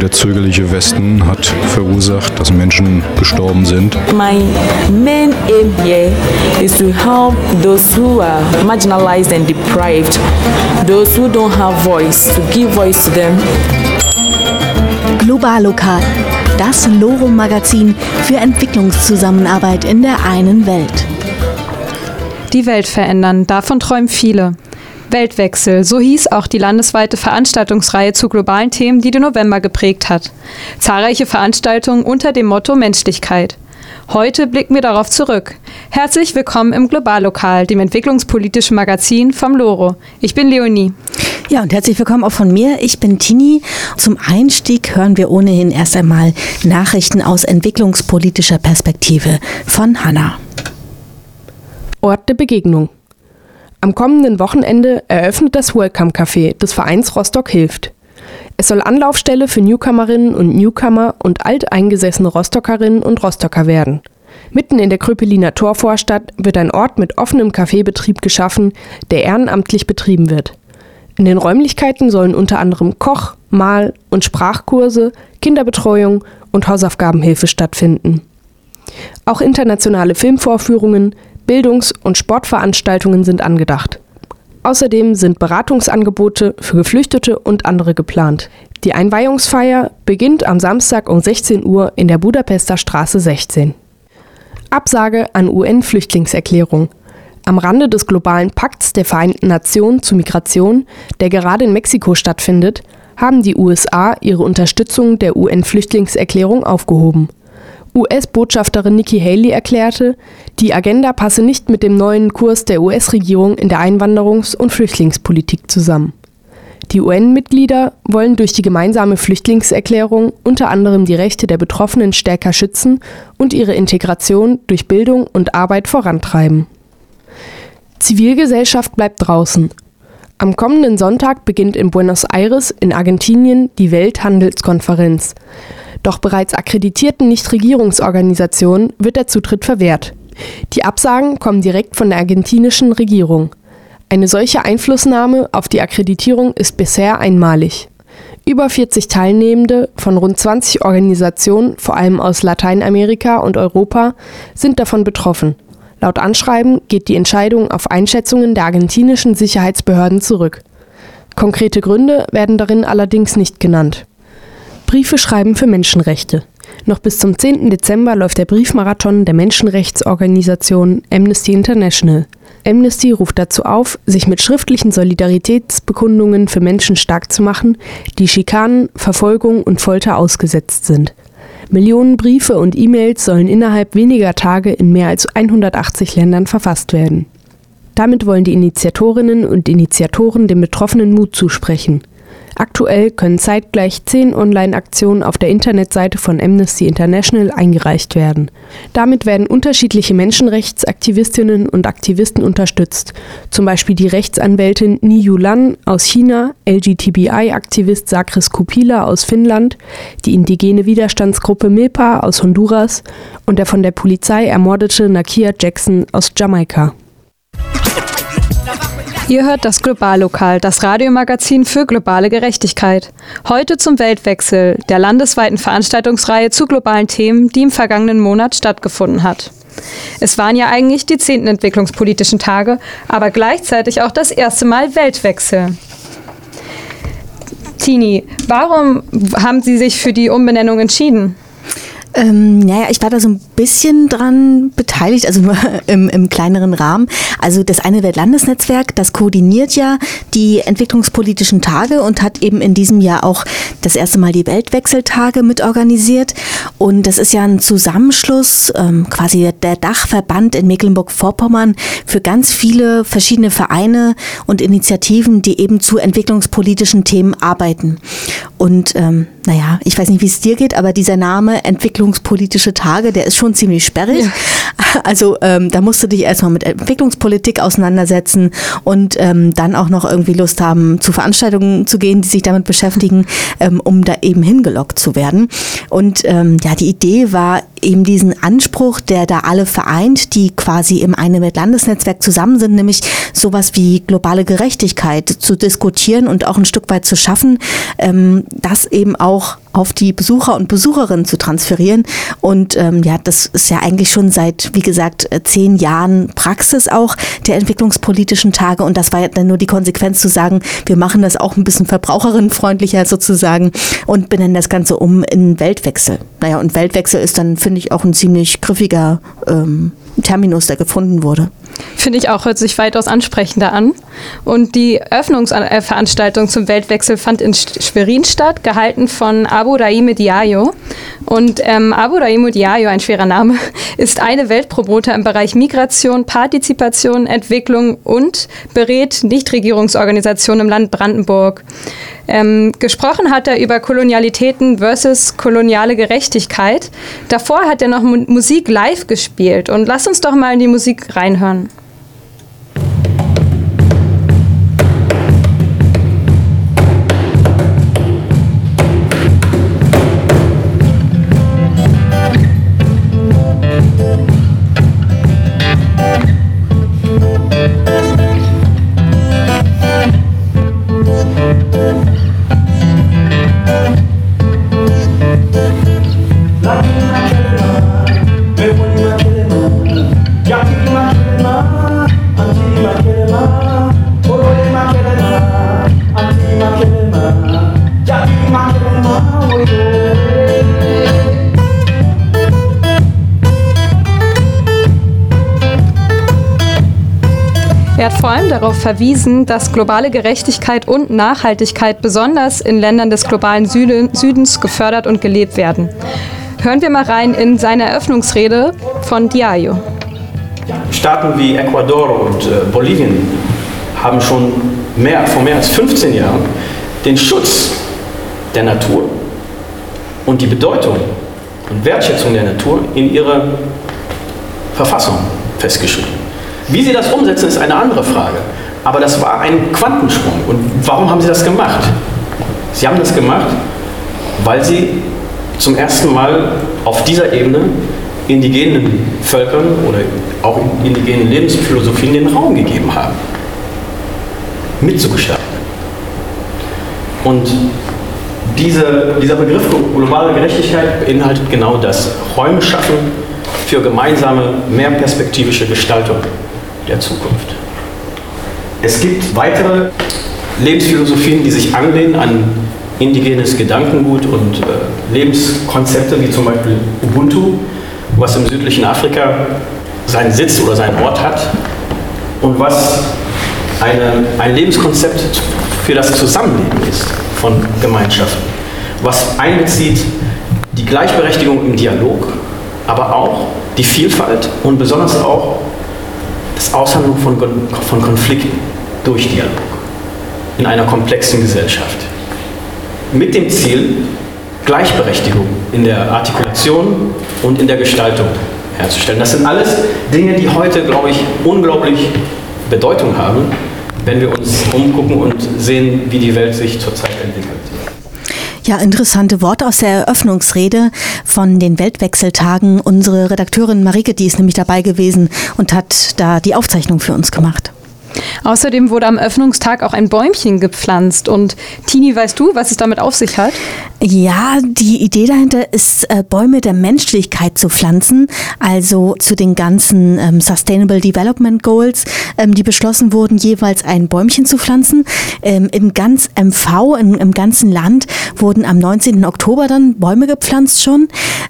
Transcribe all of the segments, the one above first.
Der zögerliche Westen hat verursacht, dass Menschen gestorben sind. My main aim here is to help those who are marginalized and deprived, those who don't have voice, to give voice to them. Global Lokal, das Loro-Magazin für Entwicklungszusammenarbeit in der einen Welt. Die Welt verändern, davon träumen viele. Weltwechsel, so hieß auch die landesweite Veranstaltungsreihe zu globalen Themen, die den November geprägt hat. Zahlreiche Veranstaltungen unter dem Motto Menschlichkeit. Heute blicken wir darauf zurück. Herzlich willkommen im Globallokal, dem entwicklungspolitischen Magazin vom Loro. Ich bin Leonie. Ja, und herzlich willkommen auch von mir. Ich bin Tini. Zum Einstieg hören wir ohnehin erst einmal Nachrichten aus entwicklungspolitischer Perspektive von Hanna. Ort der Begegnung. Am kommenden Wochenende eröffnet das Welcome Café des Vereins Rostock hilft. Es soll Anlaufstelle für Newcomerinnen und Newcomer und alteingesessene Rostockerinnen und Rostocker werden. Mitten in der Kröpeliner Torvorstadt wird ein Ort mit offenem Kaffeebetrieb geschaffen, der ehrenamtlich betrieben wird. In den Räumlichkeiten sollen unter anderem Koch-, Mal- und Sprachkurse, Kinderbetreuung und Hausaufgabenhilfe stattfinden. Auch internationale Filmvorführungen, Bildungs- und Sportveranstaltungen sind angedacht. Außerdem sind Beratungsangebote für Geflüchtete und andere geplant. Die Einweihungsfeier beginnt am Samstag um 16 Uhr in der Budapester Straße 16. Absage an UN-Flüchtlingserklärung. Am Rande des globalen Pakts der Vereinten Nationen zu Migration, der gerade in Mexiko stattfindet, haben die USA ihre Unterstützung der UN-Flüchtlingserklärung aufgehoben. US-Botschafterin Nikki Haley erklärte, die Agenda passe nicht mit dem neuen Kurs der US-Regierung in der Einwanderungs- und Flüchtlingspolitik zusammen. Die UN-Mitglieder wollen durch die gemeinsame Flüchtlingserklärung unter anderem die Rechte der Betroffenen stärker schützen und ihre Integration durch Bildung und Arbeit vorantreiben. Zivilgesellschaft bleibt draußen. Am kommenden Sonntag beginnt in Buenos Aires in Argentinien die Welthandelskonferenz. Doch bereits akkreditierten Nichtregierungsorganisationen wird der Zutritt verwehrt. Die Absagen kommen direkt von der argentinischen Regierung. Eine solche Einflussnahme auf die Akkreditierung ist bisher einmalig. Über 40 Teilnehmende von rund 20 Organisationen, vor allem aus Lateinamerika und Europa, sind davon betroffen. Laut Anschreiben geht die Entscheidung auf Einschätzungen der argentinischen Sicherheitsbehörden zurück. Konkrete Gründe werden darin allerdings nicht genannt. Briefe schreiben für Menschenrechte. Noch bis zum 10. Dezember läuft der Briefmarathon der Menschenrechtsorganisation Amnesty International. Amnesty ruft dazu auf, sich mit schriftlichen Solidaritätsbekundungen für Menschen stark zu machen, die Schikanen, Verfolgung und Folter ausgesetzt sind. Millionen Briefe und E-Mails sollen innerhalb weniger Tage in mehr als 180 Ländern verfasst werden. Damit wollen die Initiatorinnen und Initiatoren den Betroffenen Mut zusprechen. Aktuell können zeitgleich zehn Online-Aktionen auf der Internetseite von Amnesty International eingereicht werden. Damit werden unterschiedliche Menschenrechtsaktivistinnen und Aktivisten unterstützt, zum Beispiel die Rechtsanwältin Ni Yulan aus China, LGTBI-Aktivist Sakris Kupila aus Finnland, die indigene Widerstandsgruppe Milpa aus Honduras und der von der Polizei ermordete Nakia Jackson aus Jamaika. Ihr hört das Globallokal, das Radiomagazin für globale Gerechtigkeit. Heute zum Weltwechsel, der landesweiten Veranstaltungsreihe zu globalen Themen, die im vergangenen Monat stattgefunden hat. Es waren ja eigentlich die zehnten entwicklungspolitischen Tage, aber gleichzeitig auch das erste Mal Weltwechsel. Tini, warum haben Sie sich für die Umbenennung entschieden? Ähm, naja, ich war da so ein bisschen dran beteiligt, also im, im kleineren Rahmen. Also das eine Weltlandesnetzwerk, das koordiniert ja die entwicklungspolitischen Tage und hat eben in diesem Jahr auch das erste Mal die Weltwechseltage mitorganisiert. Und das ist ja ein Zusammenschluss, ähm, quasi der Dachverband in Mecklenburg-Vorpommern für ganz viele verschiedene Vereine und Initiativen, die eben zu entwicklungspolitischen Themen arbeiten. Und ähm, naja, ich weiß nicht, wie es dir geht, aber dieser Name Entwicklungspolitische Tage, der ist schon ziemlich sperrig. Ja. Also ähm, da musst du dich erstmal mit Entwicklungspolitik auseinandersetzen und ähm, dann auch noch irgendwie Lust haben, zu Veranstaltungen zu gehen, die sich damit beschäftigen, ähm, um da eben hingelockt zu werden. Und ähm, ja, die Idee war eben diesen Anspruch, der da alle vereint, die quasi im eine Landesnetzwerk zusammen sind, nämlich sowas wie globale Gerechtigkeit zu diskutieren und auch ein Stück weit zu schaffen, ähm, das eben auch auf die Besucher und Besucherinnen zu transferieren. Und ähm, ja, das ist ja eigentlich schon seit, wie gesagt, äh, zehn Jahren Praxis auch der entwicklungspolitischen Tage. Und das war ja dann nur die Konsequenz zu sagen, wir machen das auch ein bisschen verbraucherinnenfreundlicher sozusagen und benennen das Ganze um in Weltwechsel. Naja, und Weltwechsel ist dann, finde ich, auch ein ziemlich griffiger ähm, Terminus, der gefunden wurde. Finde ich auch, hört sich weitaus ansprechender an. Und die Öffnungsveranstaltung zum Weltwechsel fand in Schwerin statt, gehalten von Abu Raime Diayo. Und ähm, Abu Raime Diayo, ein schwerer Name, ist eine Weltpromoter im Bereich Migration, Partizipation, Entwicklung und berät Nichtregierungsorganisationen im Land Brandenburg. Ähm, gesprochen hat er über Kolonialitäten versus koloniale Gerechtigkeit. Davor hat er noch Musik live gespielt. Und lass uns doch mal in die Musik reinhören. Er hat vor allem darauf verwiesen, dass globale Gerechtigkeit und Nachhaltigkeit besonders in Ländern des globalen Südens gefördert und gelebt werden. Hören wir mal rein in seine Eröffnungsrede von Diayo. Staaten wie Ecuador und äh, Bolivien haben schon mehr, vor mehr als 15 Jahren den Schutz der Natur und die Bedeutung und Wertschätzung der Natur in ihre Verfassung festgeschrieben. Wie sie das umsetzen, ist eine andere Frage. Aber das war ein Quantensprung. Und warum haben sie das gemacht? Sie haben das gemacht, weil sie zum ersten Mal auf dieser Ebene indigenen Völkern oder auch indigenen Lebensphilosophien den Raum gegeben haben, mitzugestalten. Und diese, dieser Begriff globale Gerechtigkeit beinhaltet genau das. Räume schaffen für gemeinsame, mehr perspektivische Gestaltung der Zukunft. Es gibt weitere Lebensphilosophien, die sich anlehnen an indigenes Gedankengut und äh, Lebenskonzepte, wie zum Beispiel Ubuntu, was im südlichen Afrika seinen Sitz oder seinen Ort hat und was eine, ein Lebenskonzept für das Zusammenleben ist von Gemeinschaften, was einbezieht die Gleichberechtigung im Dialog, aber auch die Vielfalt und besonders auch das Aushandeln von, von Konflikten durch Dialog in einer komplexen Gesellschaft. Mit dem Ziel, Gleichberechtigung in der Artikulation und in der Gestaltung herzustellen. Das sind alles Dinge, die heute, glaube ich, unglaublich Bedeutung haben, wenn wir uns umgucken und sehen, wie die Welt sich zurzeit entwickelt. Ja, interessante Worte aus der Eröffnungsrede von den Weltwechseltagen. Unsere Redakteurin Marike, die ist nämlich dabei gewesen und hat da die Aufzeichnung für uns gemacht. Außerdem wurde am Öffnungstag auch ein Bäumchen gepflanzt. Und Tini, weißt du, was es damit auf sich hat? Ja, die Idee dahinter ist, äh, Bäume der Menschlichkeit zu pflanzen, also zu den ganzen ähm, Sustainable Development Goals, ähm, die beschlossen wurden, jeweils ein Bäumchen zu pflanzen. Ähm, in ganz MV, in, im ganzen Land, wurden am 19. Oktober dann Bäume gepflanzt schon.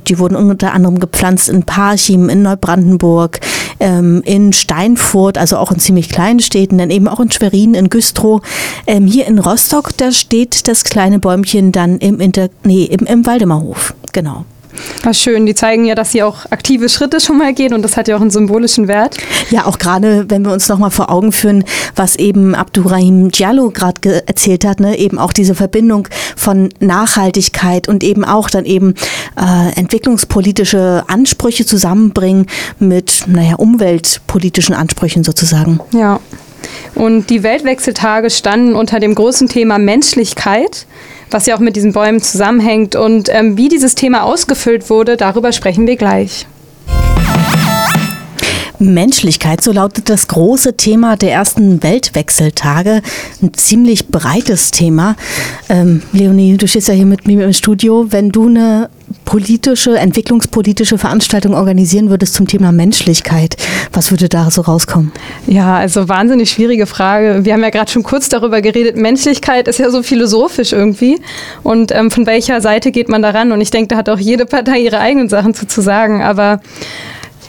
Die wurden unter anderem gepflanzt in Parchim, in Neubrandenburg, ähm, in Steinfurt, also auch in ziemlich kleinen Städten, dann eben auch in Schwerin, in Güstrow. Ähm, hier in Rostock, da steht das kleine Bäumchen dann im Inter nee, im, im Waldemarhof, genau. Was schön, die zeigen ja, dass sie auch aktive Schritte schon mal gehen und das hat ja auch einen symbolischen Wert. Ja, auch gerade, wenn wir uns nochmal vor Augen führen, was eben Abdurrahim Diallo gerade erzählt hat, ne? eben auch diese Verbindung von Nachhaltigkeit und eben auch dann eben äh, entwicklungspolitische Ansprüche zusammenbringen mit, naja, umweltpolitischen Ansprüchen sozusagen. Ja. Und die Weltwechseltage standen unter dem großen Thema Menschlichkeit was ja auch mit diesen Bäumen zusammenhängt. Und ähm, wie dieses Thema ausgefüllt wurde, darüber sprechen wir gleich. Menschlichkeit, so lautet das große Thema der ersten Weltwechseltage. Ein ziemlich breites Thema. Ähm, Leonie, du stehst ja hier mit mir im Studio. Wenn du eine politische, entwicklungspolitische Veranstaltung organisieren würdest zum Thema Menschlichkeit, was würde da so rauskommen? Ja, also wahnsinnig schwierige Frage. Wir haben ja gerade schon kurz darüber geredet. Menschlichkeit ist ja so philosophisch irgendwie. Und ähm, von welcher Seite geht man daran? Und ich denke, da hat auch jede Partei ihre eigenen Sachen zu, zu sagen. Aber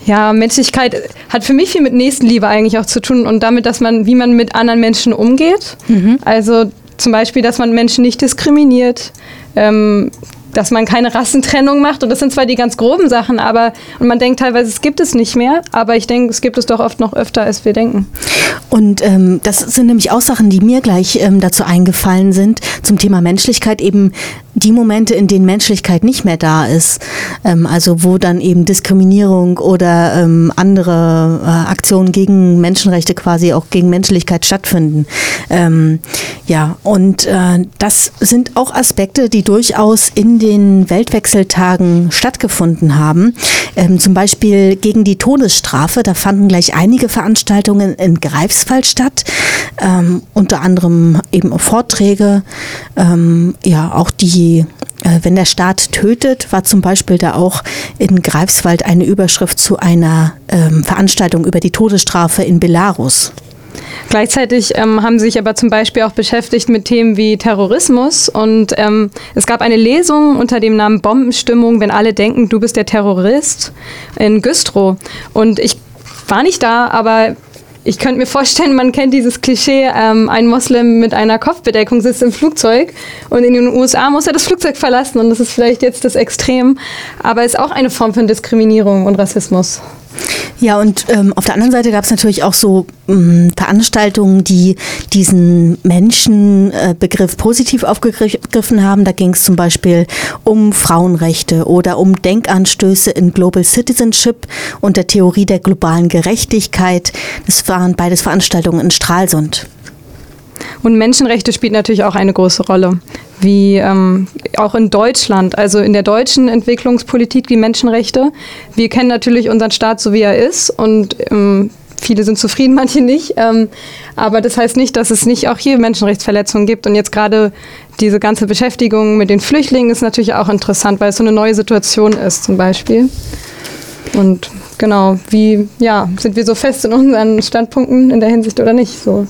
ja, Menschlichkeit hat für mich viel mit Nächstenliebe eigentlich auch zu tun und damit, dass man, wie man mit anderen Menschen umgeht. Mhm. Also zum Beispiel, dass man Menschen nicht diskriminiert, ähm, dass man keine Rassentrennung macht. Und das sind zwar die ganz groben Sachen, aber und man denkt teilweise, es gibt es nicht mehr, aber ich denke, es gibt es doch oft noch öfter, als wir denken. Und ähm, das sind nämlich auch Sachen, die mir gleich ähm, dazu eingefallen sind, zum Thema Menschlichkeit eben die Momente, in denen Menschlichkeit nicht mehr da ist, ähm, also wo dann eben Diskriminierung oder ähm, andere äh, Aktionen gegen Menschenrechte quasi auch gegen Menschlichkeit stattfinden. Ähm, ja, und äh, das sind auch Aspekte, die durchaus in den Weltwechseltagen stattgefunden haben. Ähm, zum Beispiel gegen die Todesstrafe. Da fanden gleich einige Veranstaltungen in Greifswald statt, ähm, unter anderem eben Vorträge, ähm, ja auch die äh, wenn der Staat tötet, war zum Beispiel da auch in Greifswald eine Überschrift zu einer ähm, Veranstaltung über die Todesstrafe in Belarus. Gleichzeitig ähm, haben sie sich aber zum Beispiel auch beschäftigt mit Themen wie Terrorismus und ähm, es gab eine Lesung unter dem Namen Bombenstimmung, wenn alle denken, du bist der Terrorist in Güstrow. Und ich war nicht da, aber ich könnte mir vorstellen, man kennt dieses Klischee, ähm, ein Moslem mit einer Kopfbedeckung sitzt im Flugzeug und in den USA muss er das Flugzeug verlassen und das ist vielleicht jetzt das Extrem, aber ist auch eine Form von Diskriminierung und Rassismus. Ja, und ähm, auf der anderen Seite gab es natürlich auch so ähm, Veranstaltungen, die diesen Menschenbegriff äh, positiv aufgegriffen haben. Da ging es zum Beispiel um Frauenrechte oder um Denkanstöße in Global Citizenship und der Theorie der globalen Gerechtigkeit. Das waren beides Veranstaltungen in Stralsund. Und Menschenrechte spielt natürlich auch eine große Rolle, wie ähm, auch in Deutschland, also in der deutschen Entwicklungspolitik die Menschenrechte. Wir kennen natürlich unseren Staat so, wie er ist und ähm, viele sind zufrieden, manche nicht. Ähm, aber das heißt nicht, dass es nicht auch hier Menschenrechtsverletzungen gibt. Und jetzt gerade diese ganze Beschäftigung mit den Flüchtlingen ist natürlich auch interessant, weil es so eine neue Situation ist zum Beispiel. Und genau, wie ja, sind wir so fest in unseren Standpunkten in der Hinsicht oder nicht? So.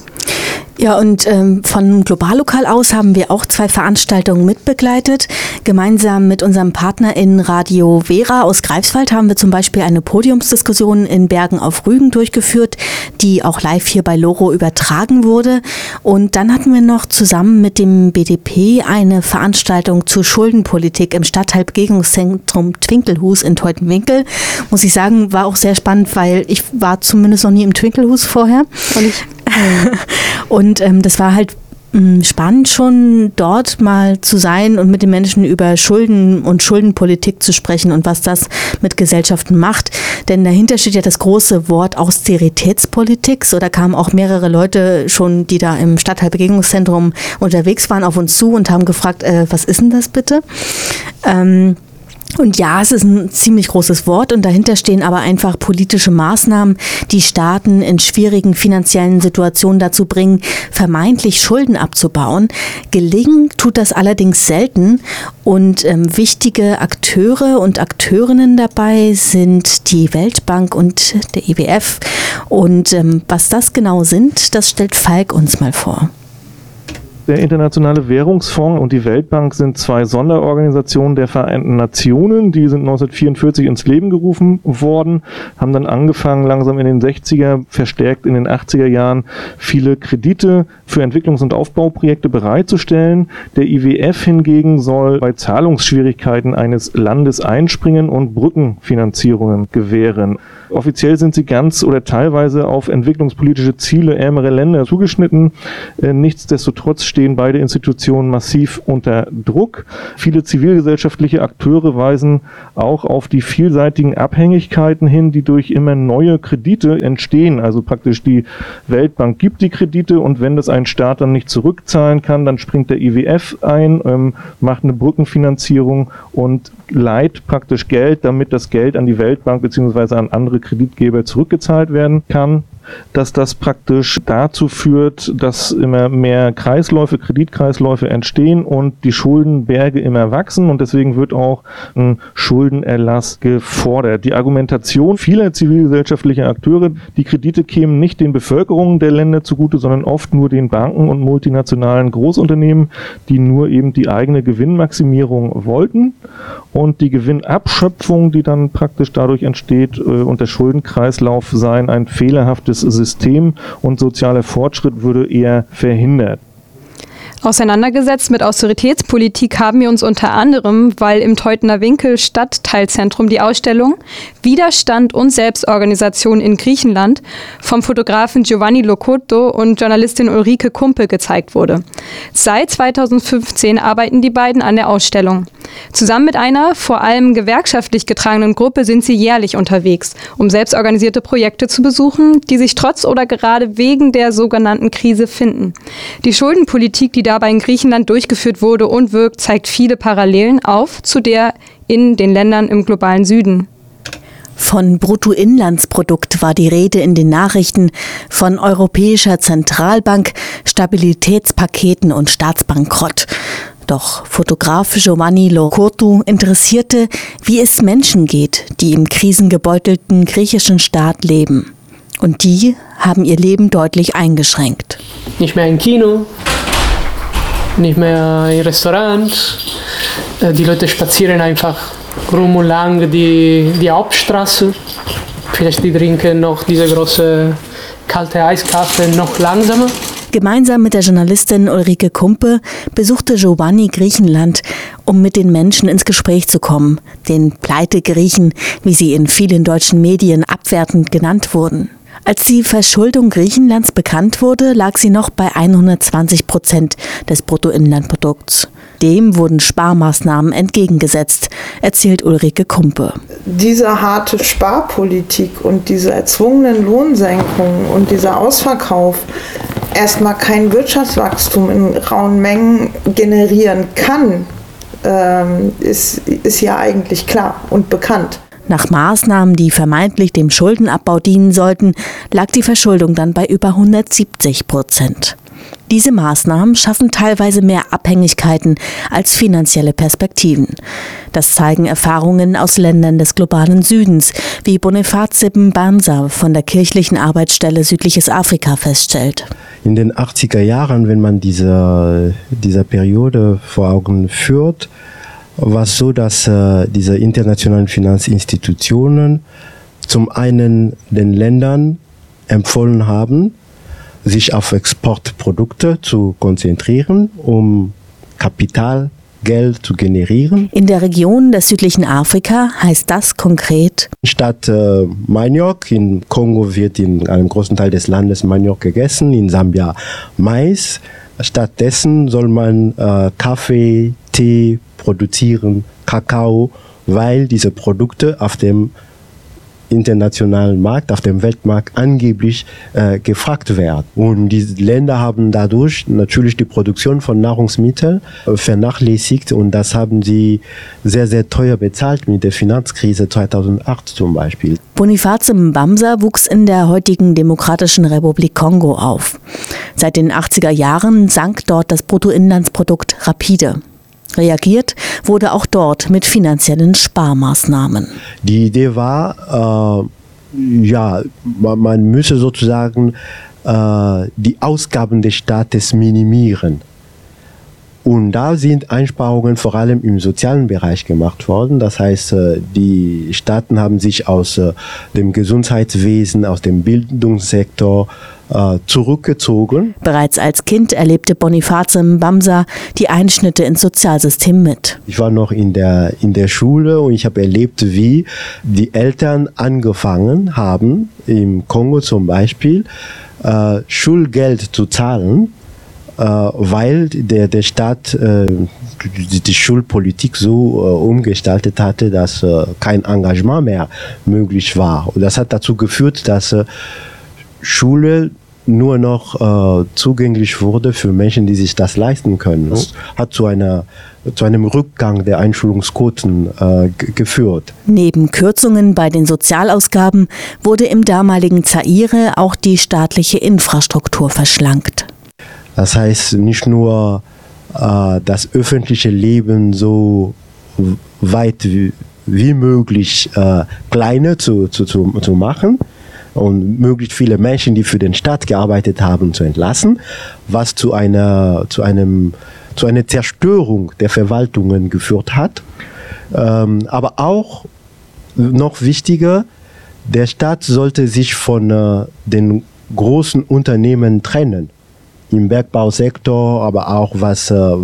Ja, und ähm, von Globallokal aus haben wir auch zwei Veranstaltungen mitbegleitet. Gemeinsam mit unserem Partner in Radio Vera aus Greifswald haben wir zum Beispiel eine Podiumsdiskussion in Bergen auf Rügen durchgeführt, die auch live hier bei Loro übertragen wurde. Und dann hatten wir noch zusammen mit dem BDP eine Veranstaltung zur Schuldenpolitik im Stadtteilbegegnungszentrum Twinkelhus in Teutenwinkel. Muss ich sagen, war auch sehr spannend, weil ich war zumindest noch nie im Twinkelhus vorher. Und ich und ähm, das war halt mm, spannend schon dort mal zu sein und mit den Menschen über Schulden und Schuldenpolitik zu sprechen und was das mit Gesellschaften macht. Denn dahinter steht ja das große Wort Austeritätspolitik. So, da kamen auch mehrere Leute schon, die da im Stadtteilbegegnungszentrum unterwegs waren, auf uns zu und haben gefragt, äh, was ist denn das bitte? Ähm, und ja, es ist ein ziemlich großes Wort und dahinter stehen aber einfach politische Maßnahmen, die Staaten in schwierigen finanziellen Situationen dazu bringen, vermeintlich Schulden abzubauen. Gelingen tut das allerdings selten und ähm, wichtige Akteure und Akteurinnen dabei sind die Weltbank und der IWF. Und ähm, was das genau sind, das stellt Falk uns mal vor. Der Internationale Währungsfonds und die Weltbank sind zwei Sonderorganisationen der Vereinten Nationen. Die sind 1944 ins Leben gerufen worden, haben dann angefangen, langsam in den 60er, verstärkt in den 80er Jahren, viele Kredite für Entwicklungs- und Aufbauprojekte bereitzustellen. Der IWF hingegen soll bei Zahlungsschwierigkeiten eines Landes einspringen und Brückenfinanzierungen gewähren. Offiziell sind sie ganz oder teilweise auf entwicklungspolitische Ziele ärmere Länder zugeschnitten. Äh, nichtsdestotrotz stehen beide Institutionen massiv unter Druck. Viele zivilgesellschaftliche Akteure weisen auch auf die vielseitigen Abhängigkeiten hin, die durch immer neue Kredite entstehen. Also praktisch die Weltbank gibt die Kredite und wenn das ein Staat dann nicht zurückzahlen kann, dann springt der IWF ein, ähm, macht eine Brückenfinanzierung und leiht praktisch Geld, damit das Geld an die Weltbank bzw. an andere Kreditgeber zurückgezahlt werden kann dass das praktisch dazu führt, dass immer mehr Kreisläufe, Kreditkreisläufe entstehen und die Schuldenberge immer wachsen und deswegen wird auch ein Schuldenerlass gefordert. Die Argumentation vieler zivilgesellschaftlicher Akteure, die Kredite kämen nicht den Bevölkerungen der Länder zugute, sondern oft nur den Banken und multinationalen Großunternehmen, die nur eben die eigene Gewinnmaximierung wollten und die Gewinnabschöpfung, die dann praktisch dadurch entsteht äh, und der Schuldenkreislauf seien ein fehlerhaftes System und sozialer Fortschritt würde eher verhindert. Auseinandergesetzt mit Austeritätspolitik haben wir uns unter anderem, weil im Teutoner Winkel Stadtteilzentrum die Ausstellung Widerstand und Selbstorganisation in Griechenland vom Fotografen Giovanni Locotto und Journalistin Ulrike Kumpe gezeigt wurde. Seit 2015 arbeiten die beiden an der Ausstellung. Zusammen mit einer vor allem gewerkschaftlich getragenen Gruppe sind sie jährlich unterwegs, um selbstorganisierte Projekte zu besuchen, die sich trotz oder gerade wegen der sogenannten Krise finden. Die Schuldenpolitik, die dabei in Griechenland durchgeführt wurde und wirkt, zeigt viele Parallelen auf zu der in den Ländern im globalen Süden. Von Bruttoinlandsprodukt war die Rede in den Nachrichten, von Europäischer Zentralbank, Stabilitätspaketen und Staatsbankrott. Doch Fotograf Giovanni Locotu interessierte, wie es Menschen geht, die im krisengebeutelten griechischen Staat leben. Und die haben ihr Leben deutlich eingeschränkt. Nicht mehr im Kino, nicht mehr im Restaurant. Äh, die Leute spazieren einfach rum und lang die, die Hauptstraße. Vielleicht die trinken noch diese große kalte Eiskaffee noch langsamer. Gemeinsam mit der Journalistin Ulrike Kumpe besuchte Giovanni Griechenland, um mit den Menschen ins Gespräch zu kommen, den Pleite-Griechen, wie sie in vielen deutschen Medien abwertend genannt wurden. Als die Verschuldung Griechenlands bekannt wurde, lag sie noch bei 120 Prozent des Bruttoinlandprodukts. Dem wurden Sparmaßnahmen entgegengesetzt, erzählt Ulrike Kumpe. Diese harte Sparpolitik und diese erzwungenen Lohnsenkungen und dieser Ausverkauf erstmal kein Wirtschaftswachstum in rauen Mengen generieren kann, ähm, ist, ist ja eigentlich klar und bekannt. Nach Maßnahmen, die vermeintlich dem Schuldenabbau dienen sollten, lag die Verschuldung dann bei über 170 Prozent. Diese Maßnahmen schaffen teilweise mehr Abhängigkeiten als finanzielle Perspektiven. Das zeigen Erfahrungen aus Ländern des globalen Südens, wie Boniface Bansa von der kirchlichen Arbeitsstelle Südliches Afrika feststellt. In den 80er Jahren, wenn man diese, diese Periode vor Augen führt, war es so, dass äh, diese internationalen Finanzinstitutionen zum einen den Ländern empfohlen haben, sich auf Exportprodukte zu konzentrieren, um Kapital, Geld zu generieren. In der Region des südlichen Afrika heißt das konkret. Statt äh, Maniok, in Kongo wird in einem großen Teil des Landes Maniok gegessen, in Sambia Mais. Stattdessen soll man äh, Kaffee, Tee produzieren, Kakao, weil diese Produkte auf dem internationalen Markt, auf dem Weltmarkt angeblich äh, gefragt werden. Und die Länder haben dadurch natürlich die Produktion von Nahrungsmitteln äh, vernachlässigt und das haben sie sehr, sehr teuer bezahlt mit der Finanzkrise 2008 zum Beispiel. Boniface Mbamsa wuchs in der heutigen Demokratischen Republik Kongo auf. Seit den 80er Jahren sank dort das Bruttoinlandsprodukt rapide. Reagiert wurde auch dort mit finanziellen Sparmaßnahmen. Die Idee war, äh, ja, man, man müsse sozusagen äh, die Ausgaben des Staates minimieren. Und da sind Einsparungen vor allem im sozialen Bereich gemacht worden. Das heißt, äh, die Staaten haben sich aus äh, dem Gesundheitswesen, aus dem Bildungssektor äh, zurückgezogen. Bereits als Kind erlebte Boniface Mbamsa die Einschnitte ins Sozialsystem mit. Ich war noch in der, in der Schule und ich habe erlebt, wie die Eltern angefangen haben, im Kongo zum Beispiel, Schulgeld zu zahlen weil der, der Staat äh, die, die Schulpolitik so äh, umgestaltet hatte, dass kein Engagement mehr möglich war. Und das hat dazu geführt, dass Schule nur noch äh, zugänglich wurde für Menschen, die sich das leisten können. Das hat zu, einer, zu einem Rückgang der Einschulungsquoten äh, geführt. Neben Kürzungen bei den Sozialausgaben wurde im damaligen Zaire auch die staatliche Infrastruktur verschlankt. Das heißt, nicht nur äh, das öffentliche Leben so weit wie, wie möglich äh, kleiner zu, zu, zu, zu machen und möglichst viele Menschen, die für den Staat gearbeitet haben, zu entlassen, was zu einer, zu einem, zu einer Zerstörung der Verwaltungen geführt hat. Ähm, aber auch noch wichtiger, der Staat sollte sich von äh, den großen Unternehmen trennen im Bergbausektor, aber auch was äh,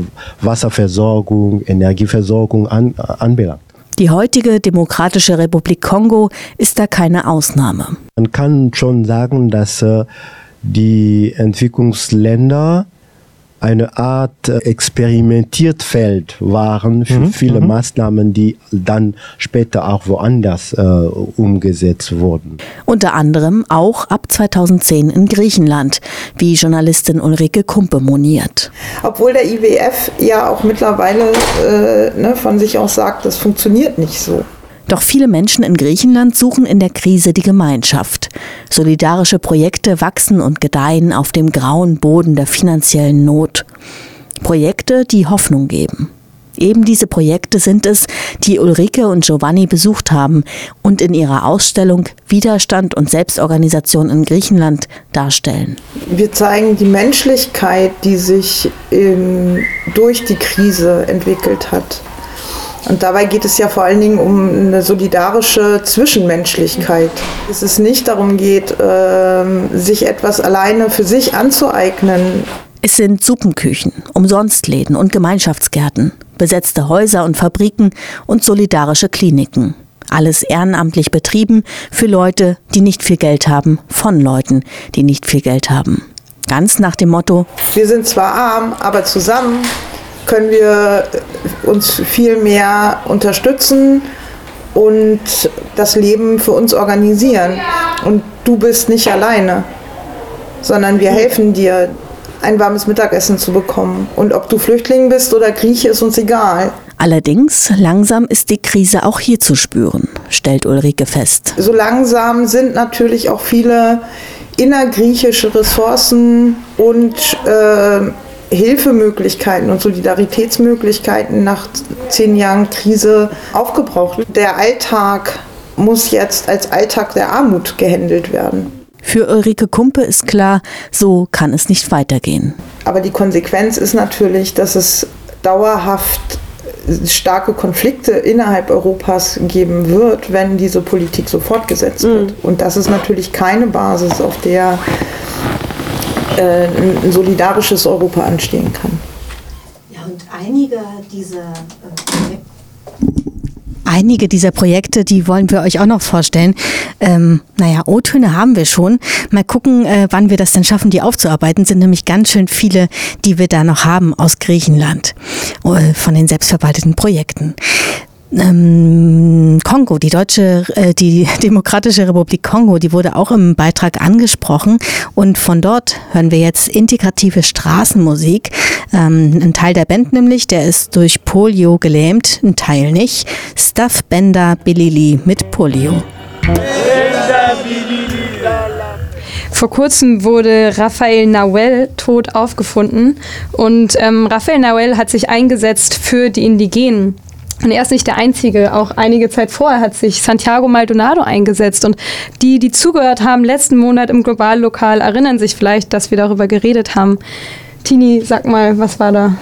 Wasserversorgung, Energieversorgung an, äh, anbelangt. Die heutige Demokratische Republik Kongo ist da keine Ausnahme. Man kann schon sagen, dass äh, die Entwicklungsländer eine Art äh, Experimentierfeld waren für mhm. viele mhm. Maßnahmen, die dann später auch woanders äh, umgesetzt wurden. Unter anderem auch ab 2010 in Griechenland, wie Journalistin Ulrike Kumpe moniert. Obwohl der IWF ja auch mittlerweile äh, ne, von sich aus sagt, das funktioniert nicht so. Doch viele Menschen in Griechenland suchen in der Krise die Gemeinschaft. Solidarische Projekte wachsen und gedeihen auf dem grauen Boden der finanziellen Not. Projekte, die Hoffnung geben. Eben diese Projekte sind es, die Ulrike und Giovanni besucht haben und in ihrer Ausstellung Widerstand und Selbstorganisation in Griechenland darstellen. Wir zeigen die Menschlichkeit, die sich in, durch die Krise entwickelt hat. Und dabei geht es ja vor allen Dingen um eine solidarische Zwischenmenschlichkeit. Dass es nicht darum geht, ähm, sich etwas alleine für sich anzueignen. Es sind Suppenküchen, Umsonstläden und Gemeinschaftsgärten, besetzte Häuser und Fabriken und solidarische Kliniken. Alles ehrenamtlich betrieben für Leute, die nicht viel Geld haben, von Leuten, die nicht viel Geld haben. Ganz nach dem Motto, wir sind zwar arm, aber zusammen können wir uns viel mehr unterstützen und das Leben für uns organisieren. Und du bist nicht alleine, sondern wir helfen dir, ein warmes Mittagessen zu bekommen. Und ob du Flüchtling bist oder Grieche, ist uns egal. Allerdings, langsam ist die Krise auch hier zu spüren, stellt Ulrike fest. So langsam sind natürlich auch viele innergriechische Ressourcen und äh, Hilfemöglichkeiten und Solidaritätsmöglichkeiten nach zehn Jahren Krise aufgebraucht. Der Alltag muss jetzt als Alltag der Armut gehandelt werden. Für Ulrike Kumpe ist klar, so kann es nicht weitergehen. Aber die Konsequenz ist natürlich, dass es dauerhaft starke Konflikte innerhalb Europas geben wird, wenn diese Politik so fortgesetzt wird. Mhm. Und das ist natürlich keine Basis, auf der äh, ein solidarisches Europa anstehen kann. Ja, und einige dieser äh, Einige dieser Projekte, die wollen wir euch auch noch vorstellen. Ähm, naja, O-Töne haben wir schon. Mal gucken, äh, wann wir das denn schaffen, die aufzuarbeiten. Sind nämlich ganz schön viele, die wir da noch haben aus Griechenland, äh, von den selbstverwalteten Projekten ähm, Kongo, die deutsche, äh, die Demokratische Republik Kongo, die wurde auch im Beitrag angesprochen und von dort hören wir jetzt integrative Straßenmusik. Ähm, ein Teil der Band nämlich, der ist durch Polio gelähmt, ein Teil nicht. Staff Bender Bilili mit Polio. Vor kurzem wurde Raphael Nawel tot aufgefunden und ähm, Raphael Nawel hat sich eingesetzt für die Indigenen. Und er ist nicht der Einzige. Auch einige Zeit vorher hat sich Santiago Maldonado eingesetzt. Und die, die zugehört haben letzten Monat im Globallokal, erinnern sich vielleicht, dass wir darüber geredet haben. Tini, sag mal, was war da?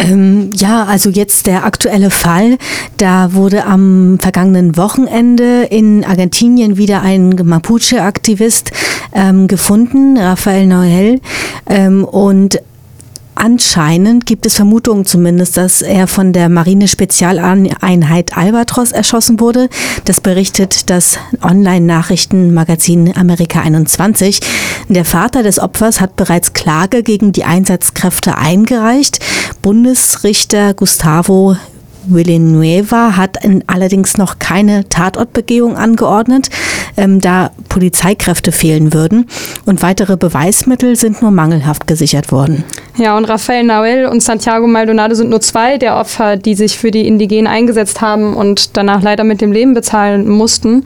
Ähm, ja, also jetzt der aktuelle Fall. Da wurde am vergangenen Wochenende in Argentinien wieder ein Mapuche-Aktivist ähm, gefunden, Rafael Noel. Ähm, und Anscheinend gibt es Vermutungen zumindest, dass er von der Marine-Spezialeinheit Albatros erschossen wurde. Das berichtet das Online-Nachrichtenmagazin Amerika 21. Der Vater des Opfers hat bereits Klage gegen die Einsatzkräfte eingereicht. Bundesrichter Gustavo Villanueva hat allerdings noch keine Tatortbegehung angeordnet, ähm, da Polizeikräfte fehlen würden und weitere Beweismittel sind nur mangelhaft gesichert worden. Ja, und Rafael Nahuel und Santiago Maldonado sind nur zwei der Opfer, die sich für die Indigenen eingesetzt haben und danach leider mit dem Leben bezahlen mussten.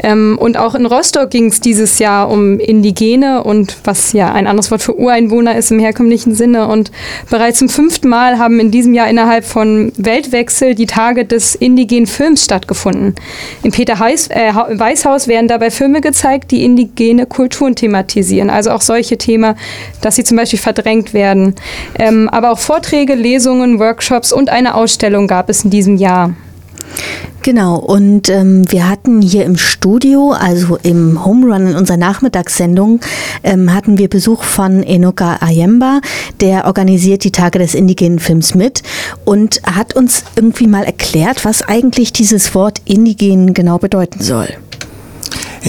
Ähm, und auch in Rostock ging es dieses Jahr um Indigene und was ja ein anderes Wort für Ureinwohner ist im herkömmlichen Sinne. Und bereits zum fünften Mal haben in diesem Jahr innerhalb von Weltwechsel die Tage des indigenen Films stattgefunden. Im Peter Heiß, äh, Weißhaus werden dabei Filme gezeigt, die indigene Kulturen thematisieren. Also auch solche Themen, dass sie zum Beispiel verdrängt werden. Ähm, aber auch Vorträge, Lesungen, Workshops und eine Ausstellung gab es in diesem Jahr. Genau, und ähm, wir hatten hier im Studio, also im Home Run in unserer Nachmittagssendung, ähm, hatten wir Besuch von Enoka Ayemba, der organisiert die Tage des indigenen Films mit und hat uns irgendwie mal erklärt, was eigentlich dieses Wort indigen genau bedeuten soll.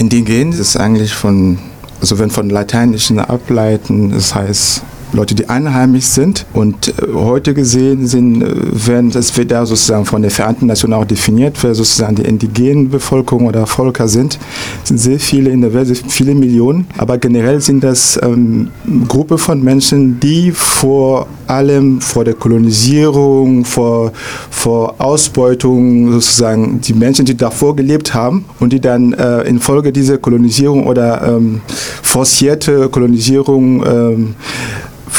Indigen ist eigentlich von, also wenn von Lateinischen ableiten, das heißt Leute, die einheimisch sind. Und äh, heute gesehen sind, äh, werden, das wird da sozusagen von der Vereinten Nationen auch definiert, wer sozusagen die indigenen Bevölkerung oder Völker sind. Es sind sehr viele in der Welt, viele Millionen. Aber generell sind das ähm, Gruppe von Menschen, die vor allem vor der Kolonisierung, vor, vor Ausbeutung sozusagen die Menschen, die davor gelebt haben und die dann äh, infolge dieser Kolonisierung oder ähm, forcierte Kolonisierung ähm,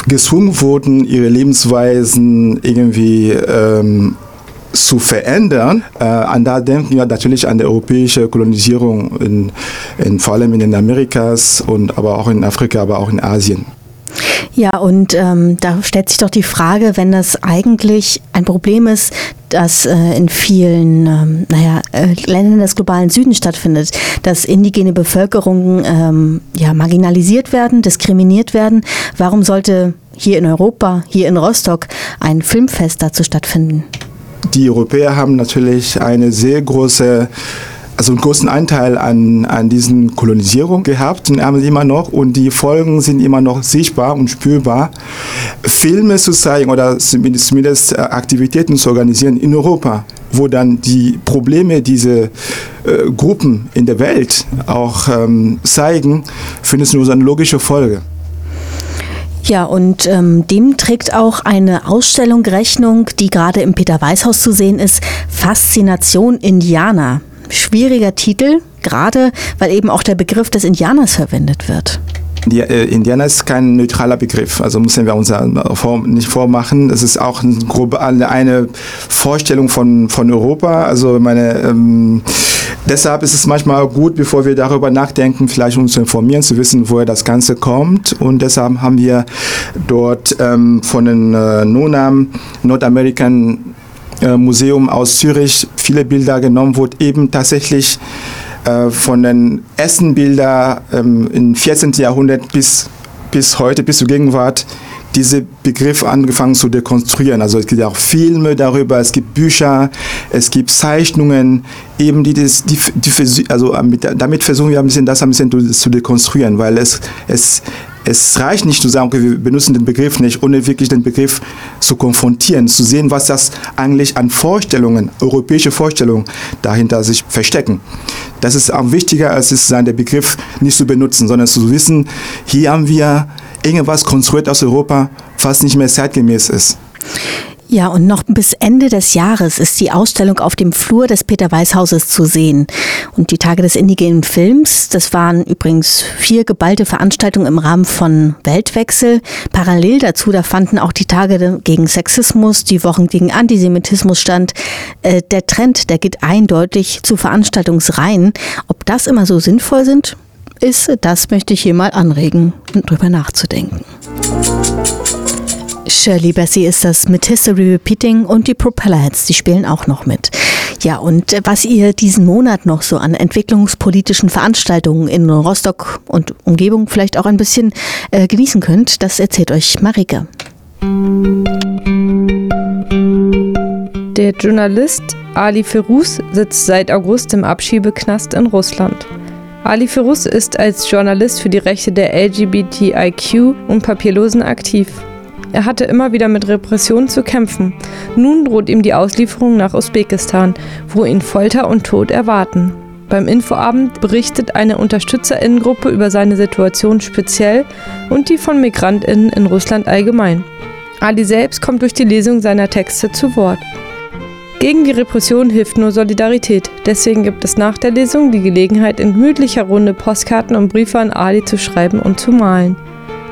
gezwungen wurden, ihre Lebensweisen irgendwie ähm, zu verändern. Äh, an da denken wir natürlich an die europäische Kolonisierung, in, in, vor allem in den Amerikas und aber auch in Afrika, aber auch in Asien. Ja, und ähm, da stellt sich doch die Frage, wenn das eigentlich ein Problem ist, das äh, in vielen ähm, naja, äh, Ländern des globalen Südens stattfindet, dass indigene Bevölkerungen ähm, ja, marginalisiert werden, diskriminiert werden. Warum sollte hier in Europa, hier in Rostock, ein Filmfest dazu stattfinden? Die Europäer haben natürlich eine sehr große also einen großen Anteil an, an diesen Kolonisierung gehabt und haben immer noch und die Folgen sind immer noch sichtbar und spürbar. Filme zu zeigen oder zumindest, äh, Aktivitäten zu organisieren in Europa, wo dann die Probleme dieser äh, Gruppen in der Welt auch ähm, zeigen, finde ich nur so eine logische Folge. Ja, und ähm, dem trägt auch eine Ausstellung Rechnung, die gerade im Peter-Weiß-Haus zu sehen ist, Faszination Indianer schwieriger Titel, gerade weil eben auch der Begriff des Indianers verwendet wird. Die, äh, Indianer ist kein neutraler Begriff, also müssen wir uns nicht vormachen. Es ist auch ein, eine Vorstellung von, von Europa. Also meine, ähm, deshalb ist es manchmal gut, bevor wir darüber nachdenken, vielleicht uns zu informieren, zu wissen, woher das Ganze kommt. Und deshalb haben wir dort ähm, von den äh, NONAM, Nordamerican äh, Museum aus Zürich viele Bilder genommen, wo eben tatsächlich äh, von den ersten Bildern ähm, im 14. Jahrhundert bis, bis heute, bis zur Gegenwart, diese Begriffe angefangen zu dekonstruieren. Also es gibt auch Filme darüber, es gibt Bücher, es gibt Zeichnungen, eben die, die, die also damit versuchen wir ein bisschen das ein bisschen zu dekonstruieren, weil es, es, es reicht nicht zu sagen, okay, wir benutzen den Begriff nicht, ohne wirklich den Begriff zu konfrontieren, zu sehen, was das eigentlich an Vorstellungen, europäische Vorstellungen dahinter sich verstecken. Das ist auch wichtiger, als es sein, der Begriff nicht zu benutzen, sondern zu wissen, hier haben wir irgendwas konstruiert aus Europa, was nicht mehr zeitgemäß ist. Ja, und noch bis Ende des Jahres ist die Ausstellung auf dem Flur des Peter-Weiß-Hauses zu sehen. Und die Tage des indigenen Films, das waren übrigens vier geballte Veranstaltungen im Rahmen von Weltwechsel. Parallel dazu, da fanden auch die Tage gegen Sexismus, die Wochen gegen Antisemitismus stand. Äh, der Trend, der geht eindeutig zu Veranstaltungsreihen. Ob das immer so sinnvoll sind, ist, das möchte ich hier mal anregen, drüber nachzudenken. Shirley Bassey ist das mit History Repeating und die Propellerheads, die spielen auch noch mit. Ja, und äh, was ihr diesen Monat noch so an entwicklungspolitischen Veranstaltungen in Rostock und Umgebung vielleicht auch ein bisschen äh, genießen könnt, das erzählt euch Marike. Der Journalist Ali Feruz sitzt seit August im Abschiebeknast in Russland. Ali Feruz ist als Journalist für die Rechte der LGBTIQ und Papierlosen aktiv. Er hatte immer wieder mit Repressionen zu kämpfen. Nun droht ihm die Auslieferung nach Usbekistan, wo ihn Folter und Tod erwarten. Beim Infoabend berichtet eine Unterstützerinnengruppe über seine Situation speziell und die von Migrantinnen in Russland allgemein. Ali selbst kommt durch die Lesung seiner Texte zu Wort. Gegen die Repression hilft nur Solidarität. Deswegen gibt es nach der Lesung die Gelegenheit, in gemütlicher Runde Postkarten und Briefe an Ali zu schreiben und zu malen.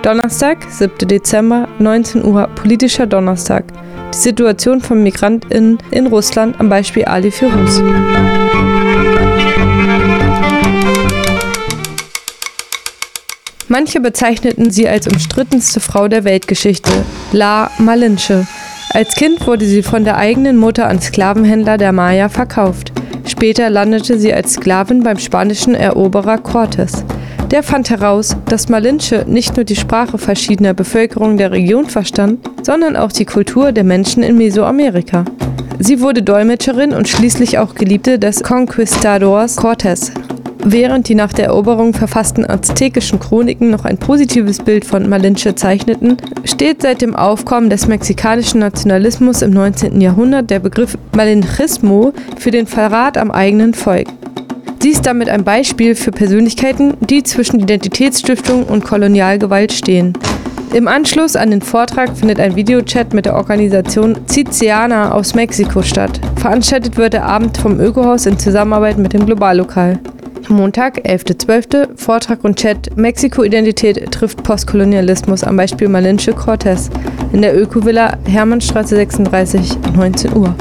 Donnerstag, 7. Dezember, 19 Uhr, politischer Donnerstag. Die Situation von MigrantInnen in Russland am Beispiel Ali Firuz. Manche bezeichneten sie als umstrittenste Frau der Weltgeschichte, La Malinche. Als Kind wurde sie von der eigenen Mutter an Sklavenhändler der Maya verkauft. Später landete sie als Sklavin beim spanischen Eroberer Cortés. Der fand heraus, dass Malinche nicht nur die Sprache verschiedener Bevölkerungen der Region verstand, sondern auch die Kultur der Menschen in Mesoamerika. Sie wurde Dolmetscherin und schließlich auch Geliebte des Conquistadors Cortés. Während die nach der Eroberung verfassten aztekischen Chroniken noch ein positives Bild von Malinche zeichneten, steht seit dem Aufkommen des mexikanischen Nationalismus im 19. Jahrhundert der Begriff Malinchismo für den Verrat am eigenen Volk. Sie ist damit ein Beispiel für Persönlichkeiten, die zwischen Identitätsstiftung und Kolonialgewalt stehen. Im Anschluss an den Vortrag findet ein Videochat mit der Organisation Ciziana aus Mexiko statt. Veranstaltet wird der Abend vom Ökohaus in Zusammenarbeit mit dem Globallokal. Montag, 11.12. Vortrag und Chat Mexiko-Identität trifft Postkolonialismus am Beispiel Malinche Cortez in der Ökovilla Hermannstraße 36, 19 Uhr.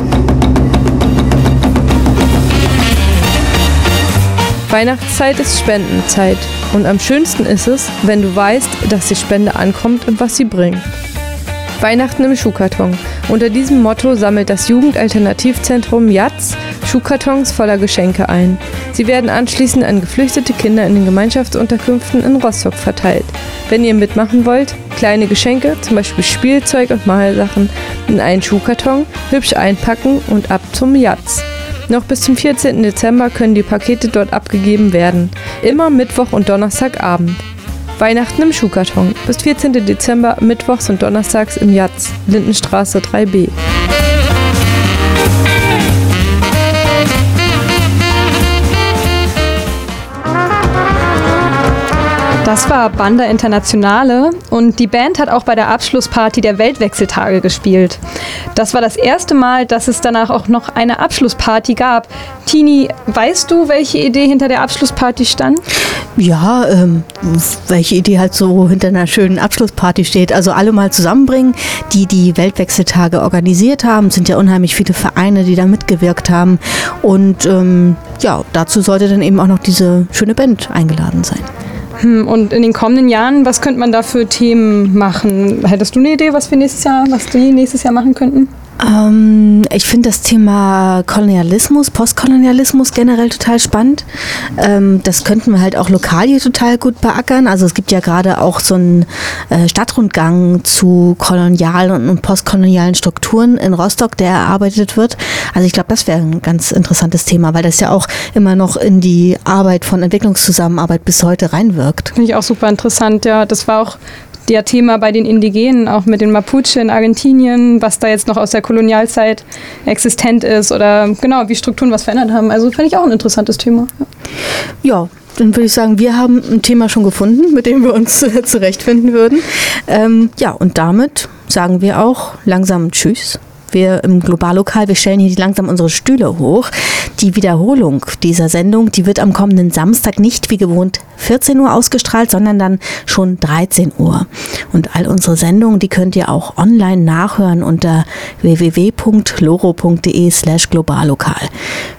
Weihnachtszeit ist Spendenzeit und am schönsten ist es, wenn du weißt, dass die Spende ankommt und was sie bringt. Weihnachten im Schuhkarton. Unter diesem Motto sammelt das Jugendalternativzentrum JATZ Schuhkartons voller Geschenke ein. Sie werden anschließend an geflüchtete Kinder in den Gemeinschaftsunterkünften in Rostock verteilt. Wenn ihr mitmachen wollt, kleine Geschenke, zum Beispiel Spielzeug und Malsachen, in einen Schuhkarton, hübsch einpacken und ab zum JATZ. Noch bis zum 14. Dezember können die Pakete dort abgegeben werden. Immer Mittwoch und Donnerstagabend. Weihnachten im Schuhkarton. Bis 14. Dezember, Mittwochs und Donnerstags im Jatz, Lindenstraße 3b. Das war Banda Internationale und die Band hat auch bei der Abschlussparty der Weltwechseltage gespielt. Das war das erste Mal, dass es danach auch noch eine Abschlussparty gab. Tini, weißt du, welche Idee hinter der Abschlussparty stand? Ja, ähm, welche Idee halt so hinter einer schönen Abschlussparty steht. Also alle mal zusammenbringen, die die Weltwechseltage organisiert haben. Es sind ja unheimlich viele Vereine, die da mitgewirkt haben. Und ähm, ja, dazu sollte dann eben auch noch diese schöne Band eingeladen sein. Hm, und in den kommenden Jahren, was könnte man da für Themen machen? Hättest du eine Idee, was wir nächstes Jahr, was die nächstes Jahr machen könnten? Ähm, ich finde das Thema Kolonialismus, Postkolonialismus generell total spannend. Ähm, das könnten wir halt auch lokal hier total gut beackern. Also es gibt ja gerade auch so einen äh, Stadtrundgang zu kolonialen und postkolonialen Strukturen in Rostock, der erarbeitet wird. Also ich glaube, das wäre ein ganz interessantes Thema, weil das ja auch immer noch in die Arbeit von Entwicklungszusammenarbeit bis heute reinwirkt. Finde ich auch super interessant, ja. Das war auch der Thema bei den Indigenen, auch mit den Mapuche in Argentinien, was da jetzt noch aus der Kolonialzeit existent ist oder genau, wie Strukturen was verändert haben. Also fände ich auch ein interessantes Thema. Ja. ja dann würde ich sagen, wir haben ein Thema schon gefunden, mit dem wir uns äh, zurechtfinden würden. Ähm, ja, und damit sagen wir auch langsam Tschüss wir im Globallokal, wir stellen hier langsam unsere Stühle hoch, Die Wiederholung dieser Sendung, die wird am kommenden Samstag nicht wie gewohnt 14 Uhr ausgestrahlt, sondern dann schon 13 Uhr. Und all unsere Sendungen, die könnt ihr auch online nachhören unter www.loro.de slash globallokal.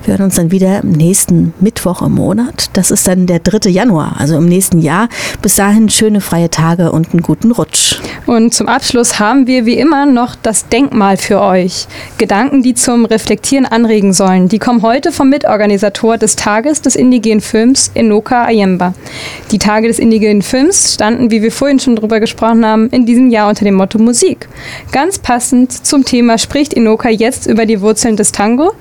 Wir hören uns dann wieder am nächsten Mittwoch im Monat. Das ist dann der 3. Januar, also im nächsten Jahr. Bis dahin schöne freie Tage und einen guten Rutsch. Und zum Abschluss haben wir wie immer noch das Denkmal für euch. Gedanken, die zum Reflektieren anregen sollen. Die kommen heute vom Mitorganisator des Tages des indigenen Films Enoka Ayemba. Die Tage des indigenen Films standen, wie wir vorhin schon drüber gesprochen haben, in diesem Jahr unter dem Motto Musik. Ganz passend zum Thema spricht Enoka jetzt über die Wurzeln des Tango.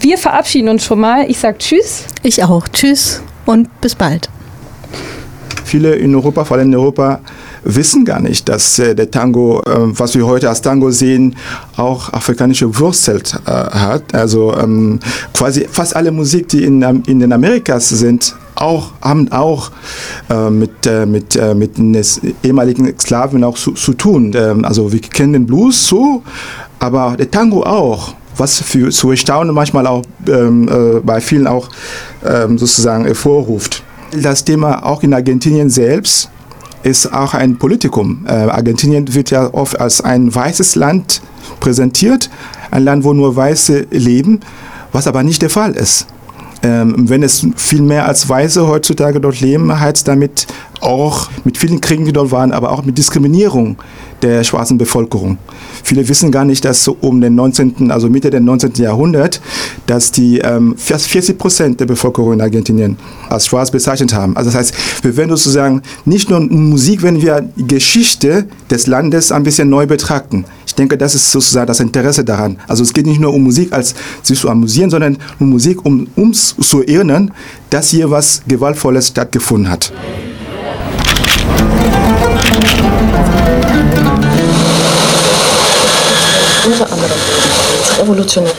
Wir verabschieden uns schon mal. Ich sage Tschüss. Ich auch. Tschüss und bis bald. Viele in Europa, vor allem in Europa, wissen gar nicht, dass äh, der Tango, äh, was wir heute als Tango sehen, auch afrikanische Wurzeln äh, hat. Also ähm, quasi fast alle Musik, die in, in den Amerikas sind, auch, haben auch äh, mit, äh, mit, äh, mit den ehemaligen Sklaven auch zu, zu tun. Ähm, also wir kennen den Blues so, aber der Tango auch was für zu erstaunen manchmal auch ähm, äh, bei vielen auch ähm, sozusagen hervorruft. Das Thema auch in Argentinien selbst ist auch ein Politikum. Äh, Argentinien wird ja oft als ein weißes Land präsentiert, ein Land, wo nur Weiße leben, was aber nicht der Fall ist. Ähm, wenn es viel mehr als Weiße heutzutage dort leben, heißt damit auch mit vielen Kriegen, die dort waren, aber auch mit Diskriminierung der schwarzen Bevölkerung. Viele wissen gar nicht, dass um den 19., also Mitte des 19. Jahrhunderts, dass die ähm, fast 40 Prozent der Bevölkerung in Argentinien als schwarz bezeichnet haben. Also das heißt, wir werden sozusagen nicht nur Musik, wenn wir Geschichte des Landes ein bisschen neu betrachten. Denke, das ist sozusagen das Interesse daran. Also es geht nicht nur um Musik, als sich zu amüsieren, sondern um Musik, um uns zu erinnern, dass hier was Gewaltvolles stattgefunden hat. unter anderem revolutionär.